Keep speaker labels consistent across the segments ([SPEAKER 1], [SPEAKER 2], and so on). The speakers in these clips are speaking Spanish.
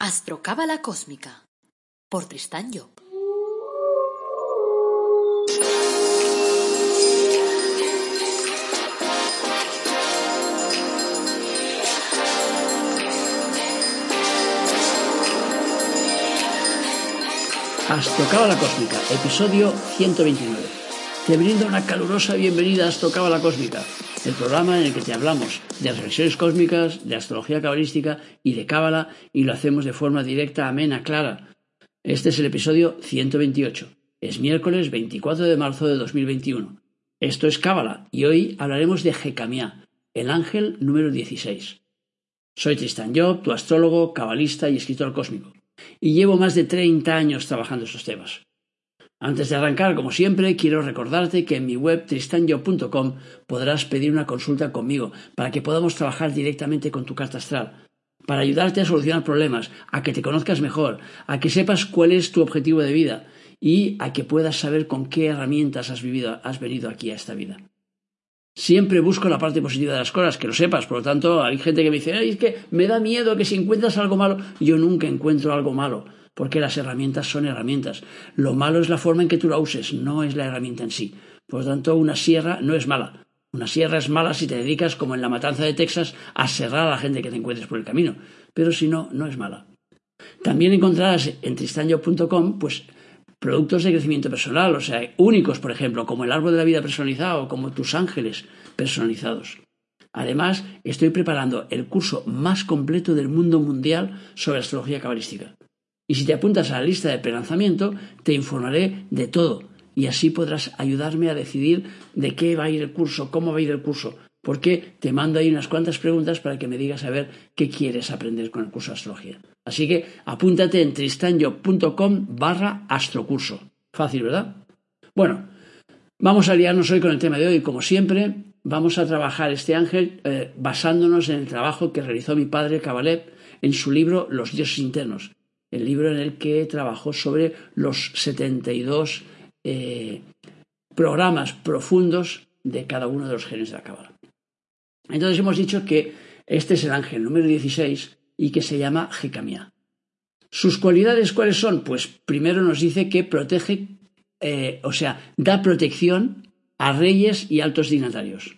[SPEAKER 1] Astrocábala Cósmica por Tristán Job.
[SPEAKER 2] Astrocábala Cósmica, episodio 129. Te brindo una calurosa bienvenida a Astrocábala Cósmica, el programa en el que te hablamos de reflexiones cósmicas, de astrología cabalística y de cábala y lo hacemos de forma directa, amena, clara. Este es el episodio 128. Es miércoles 24 de marzo de 2021. Esto es cábala y hoy hablaremos de Jecamia, el ángel número 16. Soy Tristan Job, tu astrólogo, cabalista y escritor cósmico, y llevo más de 30 años trabajando estos temas. Antes de arrancar, como siempre, quiero recordarte que en mi web tristanyo.com podrás pedir una consulta conmigo para que podamos trabajar directamente con tu carta astral, para ayudarte a solucionar problemas, a que te conozcas mejor, a que sepas cuál es tu objetivo de vida y a que puedas saber con qué herramientas has vivido, has venido aquí a esta vida. Siempre busco la parte positiva de las cosas, que lo sepas. Por lo tanto, hay gente que me dice, es que me da miedo que si encuentras algo malo, yo nunca encuentro algo malo porque las herramientas son herramientas. Lo malo es la forma en que tú la uses, no es la herramienta en sí. Por lo tanto, una sierra no es mala. Una sierra es mala si te dedicas, como en la matanza de Texas, a serrar a la gente que te encuentres por el camino. Pero si no, no es mala. También encontrarás en tristanyo.com pues productos de crecimiento personal, o sea, únicos, por ejemplo, como el árbol de la vida personalizado o como tus ángeles personalizados. Además, estoy preparando el curso más completo del mundo mundial sobre astrología cabalística. Y si te apuntas a la lista de prelanzamiento, te informaré de todo y así podrás ayudarme a decidir de qué va a ir el curso, cómo va a ir el curso, porque te mando ahí unas cuantas preguntas para que me digas a ver qué quieres aprender con el curso de astrología. Así que apúntate en tristanyo.com barra astrocurso. Fácil, ¿verdad? Bueno, vamos a liarnos hoy con el tema de hoy. Como siempre, vamos a trabajar este ángel eh, basándonos en el trabajo que realizó mi padre Kabalev en su libro Los dioses internos el libro en el que trabajó sobre los 72 eh, programas profundos de cada uno de los genes de la cábala. Entonces hemos dicho que este es el ángel número 16 y que se llama Jecamia. ¿Sus cualidades cuáles son? Pues primero nos dice que protege, eh, o sea, da protección a reyes y altos dignatarios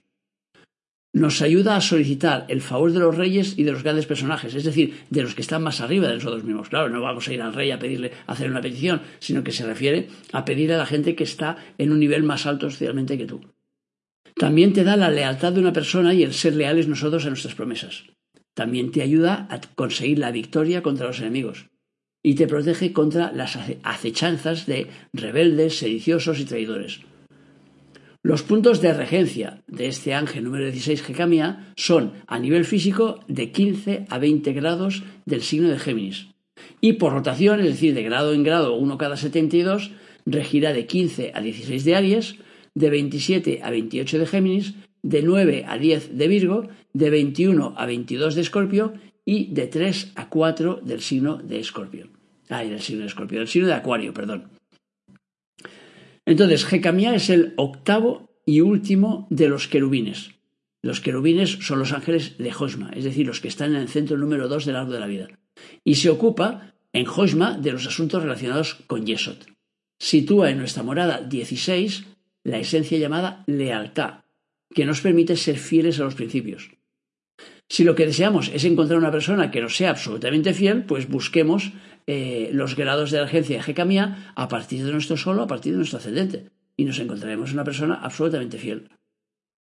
[SPEAKER 2] nos ayuda a solicitar el favor de los reyes y de los grandes personajes, es decir, de los que están más arriba de nosotros mismos. Claro, no vamos a ir al rey a pedirle a hacer una petición, sino que se refiere a pedir a la gente que está en un nivel más alto socialmente que tú. También te da la lealtad de una persona y el ser leales nosotros a nuestras promesas. También te ayuda a conseguir la victoria contra los enemigos y te protege contra las acechanzas de rebeldes, sediciosos y traidores. Los puntos de regencia de este ángel número 16 Jecamia son a nivel físico de 15 a 20 grados del signo de Géminis. Y por rotación, es decir, de grado en grado, uno cada 72, regirá de 15 a 16 de Aries, de 27 a 28 de Géminis, de 9 a 10 de Virgo, de 21 a 22 de Escorpio y de 3 a 4 del signo de Escorpio. Ay, del signo de Escorpio, del signo de Acuario, perdón. Entonces, Jecamía es el octavo y último de los querubines. Los querubines son los ángeles de Josma, es decir, los que están en el centro número dos del árbol de la vida. Y se ocupa en Josma de los asuntos relacionados con Yesod. Sitúa en nuestra morada 16 la esencia llamada lealtad, que nos permite ser fieles a los principios. Si lo que deseamos es encontrar una persona que nos sea absolutamente fiel, pues busquemos eh, los grados de la agencia de Jecamía a partir de nuestro solo, a partir de nuestro ascendente, y nos encontraremos una persona absolutamente fiel.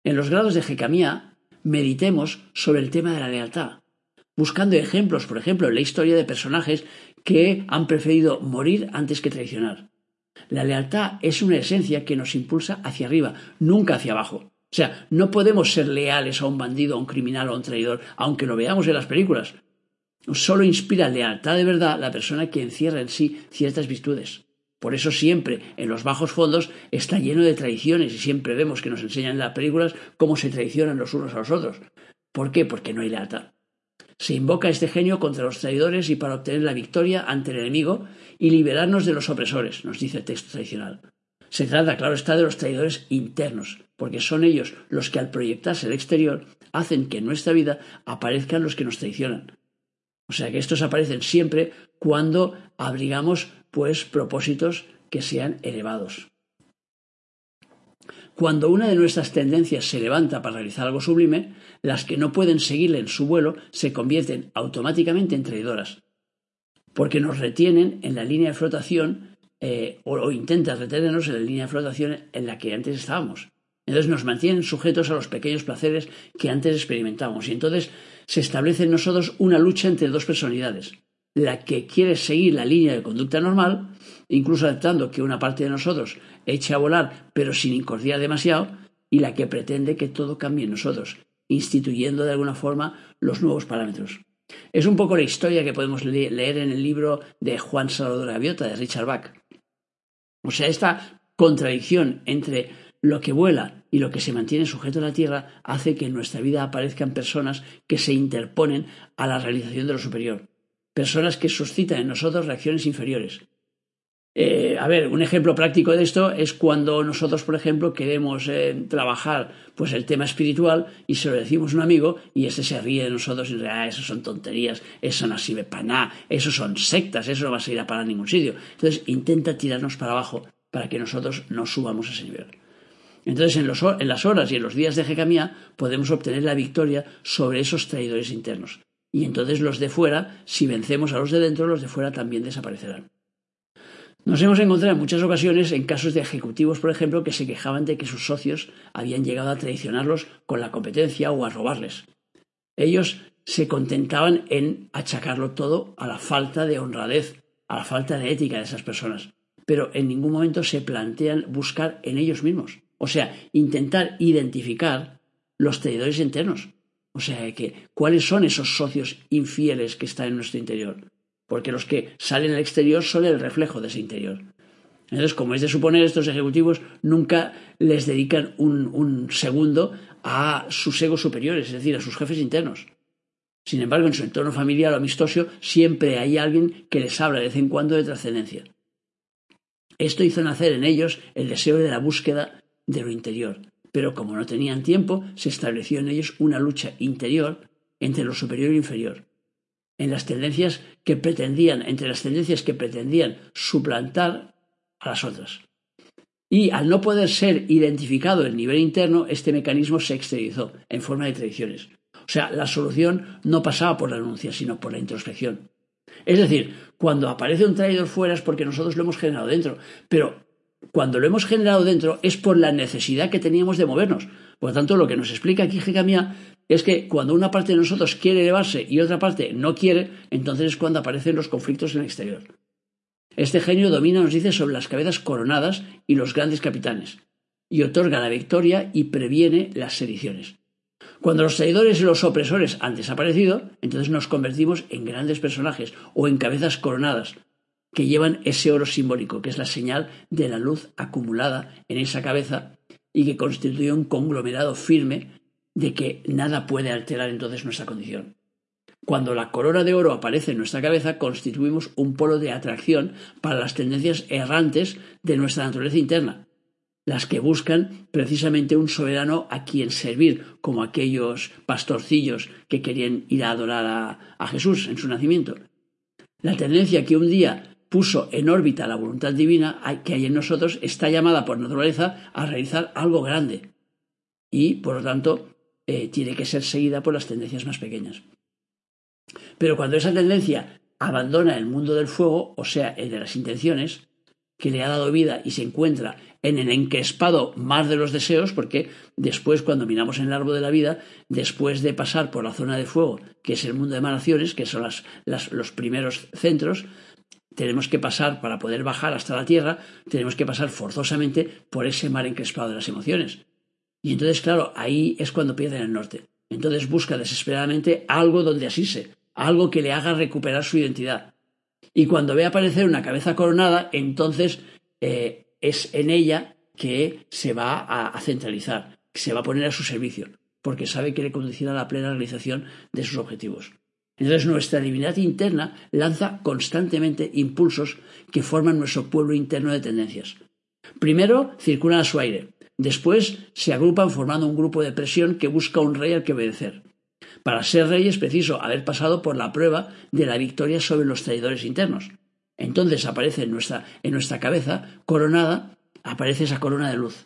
[SPEAKER 2] En los grados de Jecamía, meditemos sobre el tema de la lealtad, buscando ejemplos, por ejemplo, en la historia de personajes que han preferido morir antes que traicionar. La lealtad es una esencia que nos impulsa hacia arriba, nunca hacia abajo. O sea, no podemos ser leales a un bandido, a un criminal o a un traidor, aunque lo veamos en las películas. Solo inspira lealtad de verdad la persona que encierra en sí ciertas virtudes. Por eso siempre en los bajos fondos está lleno de traiciones y siempre vemos que nos enseñan en las películas cómo se traicionan los unos a los otros. ¿Por qué? Porque no hay lealtad. Se invoca este genio contra los traidores y para obtener la victoria ante el enemigo y liberarnos de los opresores, nos dice el texto tradicional. Se trata, claro está, de los traidores internos, porque son ellos los que al proyectarse al exterior hacen que en nuestra vida aparezcan los que nos traicionan. O sea que estos aparecen siempre cuando abrigamos pues propósitos que sean elevados. Cuando una de nuestras tendencias se levanta para realizar algo sublime, las que no pueden seguirle en su vuelo se convierten automáticamente en traidoras, porque nos retienen en la línea de flotación eh, o, o intentan retenernos en la línea de flotación en la que antes estábamos. Entonces nos mantienen sujetos a los pequeños placeres que antes experimentábamos y entonces se establece en nosotros una lucha entre dos personalidades, la que quiere seguir la línea de conducta normal, incluso aceptando que una parte de nosotros eche a volar, pero sin incordiar demasiado, y la que pretende que todo cambie en nosotros, instituyendo de alguna forma los nuevos parámetros. Es un poco la historia que podemos leer en el libro de Juan Salvador Gaviota, de Richard Bach. O sea, esta contradicción entre lo que vuela y lo que se mantiene sujeto a la tierra hace que en nuestra vida aparezcan personas que se interponen a la realización de lo superior, personas que suscitan en nosotros reacciones inferiores. Eh, a ver, un ejemplo práctico de esto es cuando nosotros, por ejemplo, queremos eh, trabajar pues el tema espiritual y se lo decimos a un amigo y ese se ríe de nosotros y dice, ah, eso son tonterías, eso no sirve para nada, eso son sectas, eso no va a seguir a parar ningún sitio. Entonces intenta tirarnos para abajo para que nosotros no subamos a ese nivel. Entonces, en, las horas y en los días de Jecamía podemos obtener la victoria sobre esos traidores internos. Y entonces los de fuera, si vencemos a los de dentro, los de fuera también desaparecerán. Nos hemos encontrado en muchas ocasiones en casos de ejecutivos, por ejemplo, que se quejaban de que sus socios habían llegado a traicionarlos con la competencia o a robarles. Ellos se contentaban en achacarlo todo a la falta de honradez, a la falta de ética de esas personas, pero en ningún momento se plantean buscar en ellos mismos, o sea, intentar identificar los traidores internos, o sea, cuáles son esos socios infieles que están en nuestro interior porque los que salen al exterior son el reflejo de ese interior. Entonces, como es de suponer, estos ejecutivos nunca les dedican un, segundo a sus egos superiores, es decir, a sus jefes internos. Sin embargo, en su entorno familiar o amistoso siempre hay alguien que les habla de vez en cuando de trascendencia. Esto hizo nacer en ellos el deseo de la búsqueda de lo interior, pero como no tenían tiempo, se estableció en ellos una lucha interior entre lo superior e inferior, en las tendencias que pretendían, entre las tendencias que pretendían suplantar a las otras. Y al no poder ser identificado el nivel interno, este mecanismo se exteriorizó en forma de tradiciones. O sea, la solución no pasaba por la renuncia, sino por la introspección. Es decir, cuando aparece un traidor fuera es porque nosotros lo hemos generado dentro, pero cuando lo hemos generado dentro es por la necesidad que teníamos de movernos. Por lo tanto, lo que nos explica aquí Jecamía es que cuando una parte de nosotros quiere elevarse y otra parte no quiere, entonces es cuando aparecen los conflictos en el exterior. Este genio domina, nos dice, sobre las cabezas coronadas y los grandes capitanes, y otorga la victoria y previene las sediciones. Cuando los traidores y los opresores han desaparecido, entonces nos convertimos en grandes personajes o en cabezas coronadas, que llevan ese oro simbólico, que es la señal de la luz acumulada en esa cabeza y que constituye un conglomerado firme de que nada puede alterar entonces nuestra condición. Cuando la corona de oro aparece en nuestra cabeza, constituimos un polo de atracción para las tendencias errantes de nuestra naturaleza interna, las que buscan precisamente un soberano a quien servir, como aquellos pastorcillos que querían ir a adorar a, a Jesús en su nacimiento. La tendencia que un día puso en órbita la voluntad divina que hay en nosotros está llamada por naturaleza a realizar algo grande y, por lo tanto, eh, tiene que ser seguida por las tendencias más pequeñas. Pero cuando esa tendencia abandona el mundo del fuego, o sea, el de las intenciones, que le ha dado vida y se encuentra en el encrespado mar de los deseos, porque después, cuando miramos en el árbol de la vida, después de pasar por la zona de fuego, que es el mundo de emanaciones, que son los primeros centros, tenemos que pasar, para poder bajar hasta la tierra, tenemos que pasar forzosamente por ese mar encrespado de las emociones. Y entonces, claro, ahí es cuando pierden el norte. Entonces busca desesperadamente algo donde asirse, algo que le haga recuperar su identidad. Y cuando ve aparecer una cabeza coronada, entonces eh, es en ella que se va a, centralizar, que se va a poner a su servicio, porque sabe que le conducirá a la plena realización de sus objetivos. Entonces nuestra divinidad interna lanza constantemente impulsos que forman nuestro pueblo interno de tendencias. Primero circulan a su aire, Después se agrupan formando un grupo de presión que busca un rey al que obedecer. Para ser rey es preciso haber pasado por la prueba de la victoria sobre los traidores internos. Entonces aparece en nuestra, en nuestra cabeza, coronada, aparece esa corona de luz.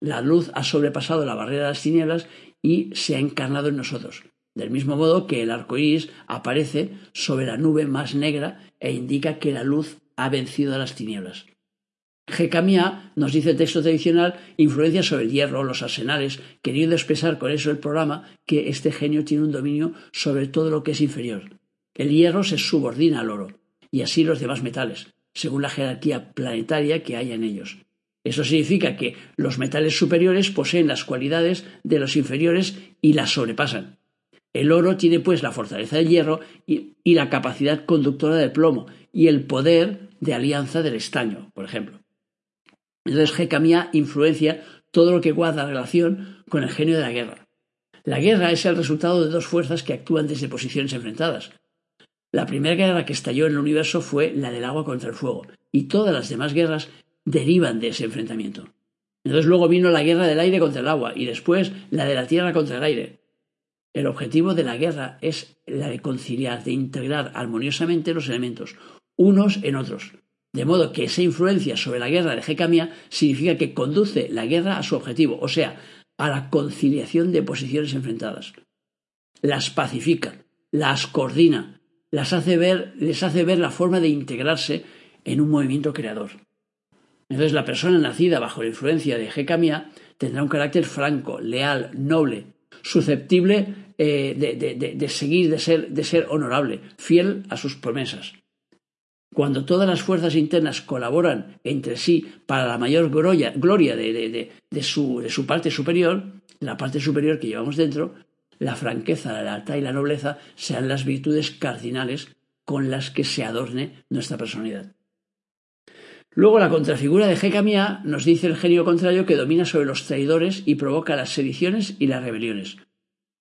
[SPEAKER 2] La luz ha sobrepasado la barrera de las tinieblas y se ha encarnado en nosotros. Del mismo modo que el arco iris aparece sobre la nube más negra e indica que la luz ha vencido a las tinieblas. Jecamia, nos dice el texto tradicional, influencia sobre el hierro, los arsenales, queriendo expresar con eso el programa que este genio tiene un dominio sobre todo lo que es inferior. El hierro se subordina al oro, y así los demás metales, según la jerarquía planetaria que haya en ellos. Eso significa que los metales superiores poseen las cualidades de los inferiores y las sobrepasan. El oro tiene pues la fortaleza del hierro y, la capacidad conductora del plomo y el poder de alianza del estaño, por ejemplo. Entonces Jecamia influencia todo lo que guarda relación con el genio de la guerra. La guerra es el resultado de dos fuerzas que actúan desde posiciones enfrentadas. La primera guerra que estalló en el universo fue la del agua contra el fuego, y todas las demás guerras derivan de ese enfrentamiento. Entonces luego vino la guerra del aire contra el agua y después la de la tierra contra el aire. El objetivo de la guerra es la de conciliar, de integrar armoniosamente los elementos, unos en otros, de modo que esa influencia sobre la guerra de Jecamia significa que conduce la guerra a su objetivo, o sea, a la conciliación de posiciones enfrentadas. Las pacifica, las coordina, las hace ver, les hace ver la forma de integrarse en un movimiento creador. Entonces la persona nacida bajo la influencia de Jecamia tendrá un carácter franco, leal, noble, susceptible eh, de, seguir, de ser, de ser honorable, fiel a sus promesas. Cuando todas las fuerzas internas colaboran entre sí para la mayor gloria, gloria de, su, su parte superior, la parte superior que llevamos dentro, la franqueza, la lealtad y la nobleza sean las virtudes cardinales con las que se adorne nuestra personalidad. Luego la contrafigura de Jecamia nos dice el genio contrario que domina sobre los traidores y provoca las sediciones y las rebeliones.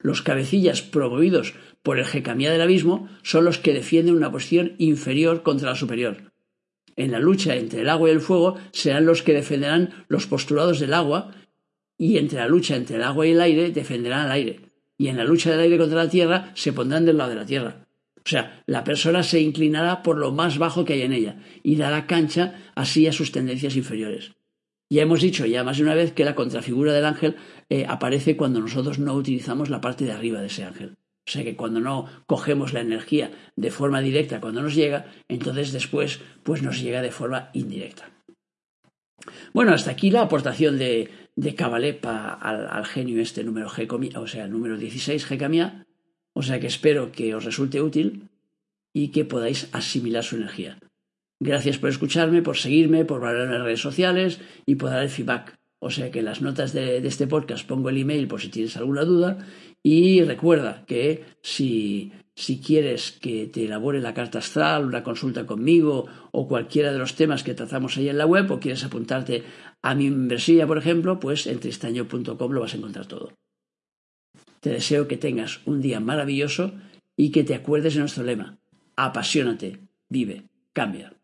[SPEAKER 2] Los cabecillas promovidos por el Jecamía del abismo son los que defienden una posición inferior contra la superior. En la lucha entre el agua y el fuego serán los que defenderán los postulados del agua y entre la lucha entre el agua y el aire defenderán al aire. Y en la lucha del aire contra la tierra se pondrán del lado de la tierra. O sea, la persona se inclinará por lo más bajo que hay en ella y dará cancha así a sus tendencias inferiores. Ya hemos dicho ya más de una vez que la contrafigura del ángel eh, aparece cuando nosotros no utilizamos la parte de arriba de ese ángel. O sea que cuando no cogemos la energía de forma directa cuando nos llega, entonces después pues nos llega de forma indirecta. Bueno, hasta aquí la aportación de, de Kabalepa al, genio este número G, o sea, número 16 G o sea que espero que os resulte útil y que podáis asimilar su energía. Gracias por escucharme, por seguirme, por en las redes sociales y por dar el feedback. O sea que en las notas de, este podcast pongo el email por si tienes alguna duda. Y recuerda que si, si quieres que te elabore la carta astral, una consulta conmigo o cualquiera de los temas que tratamos ahí en la web o quieres apuntarte a mi membresía, por ejemplo, pues en tristaño.com lo vas a encontrar todo. Te deseo que tengas un día maravilloso y que te acuerdes de nuestro lema. Apasionate, vive, cambia.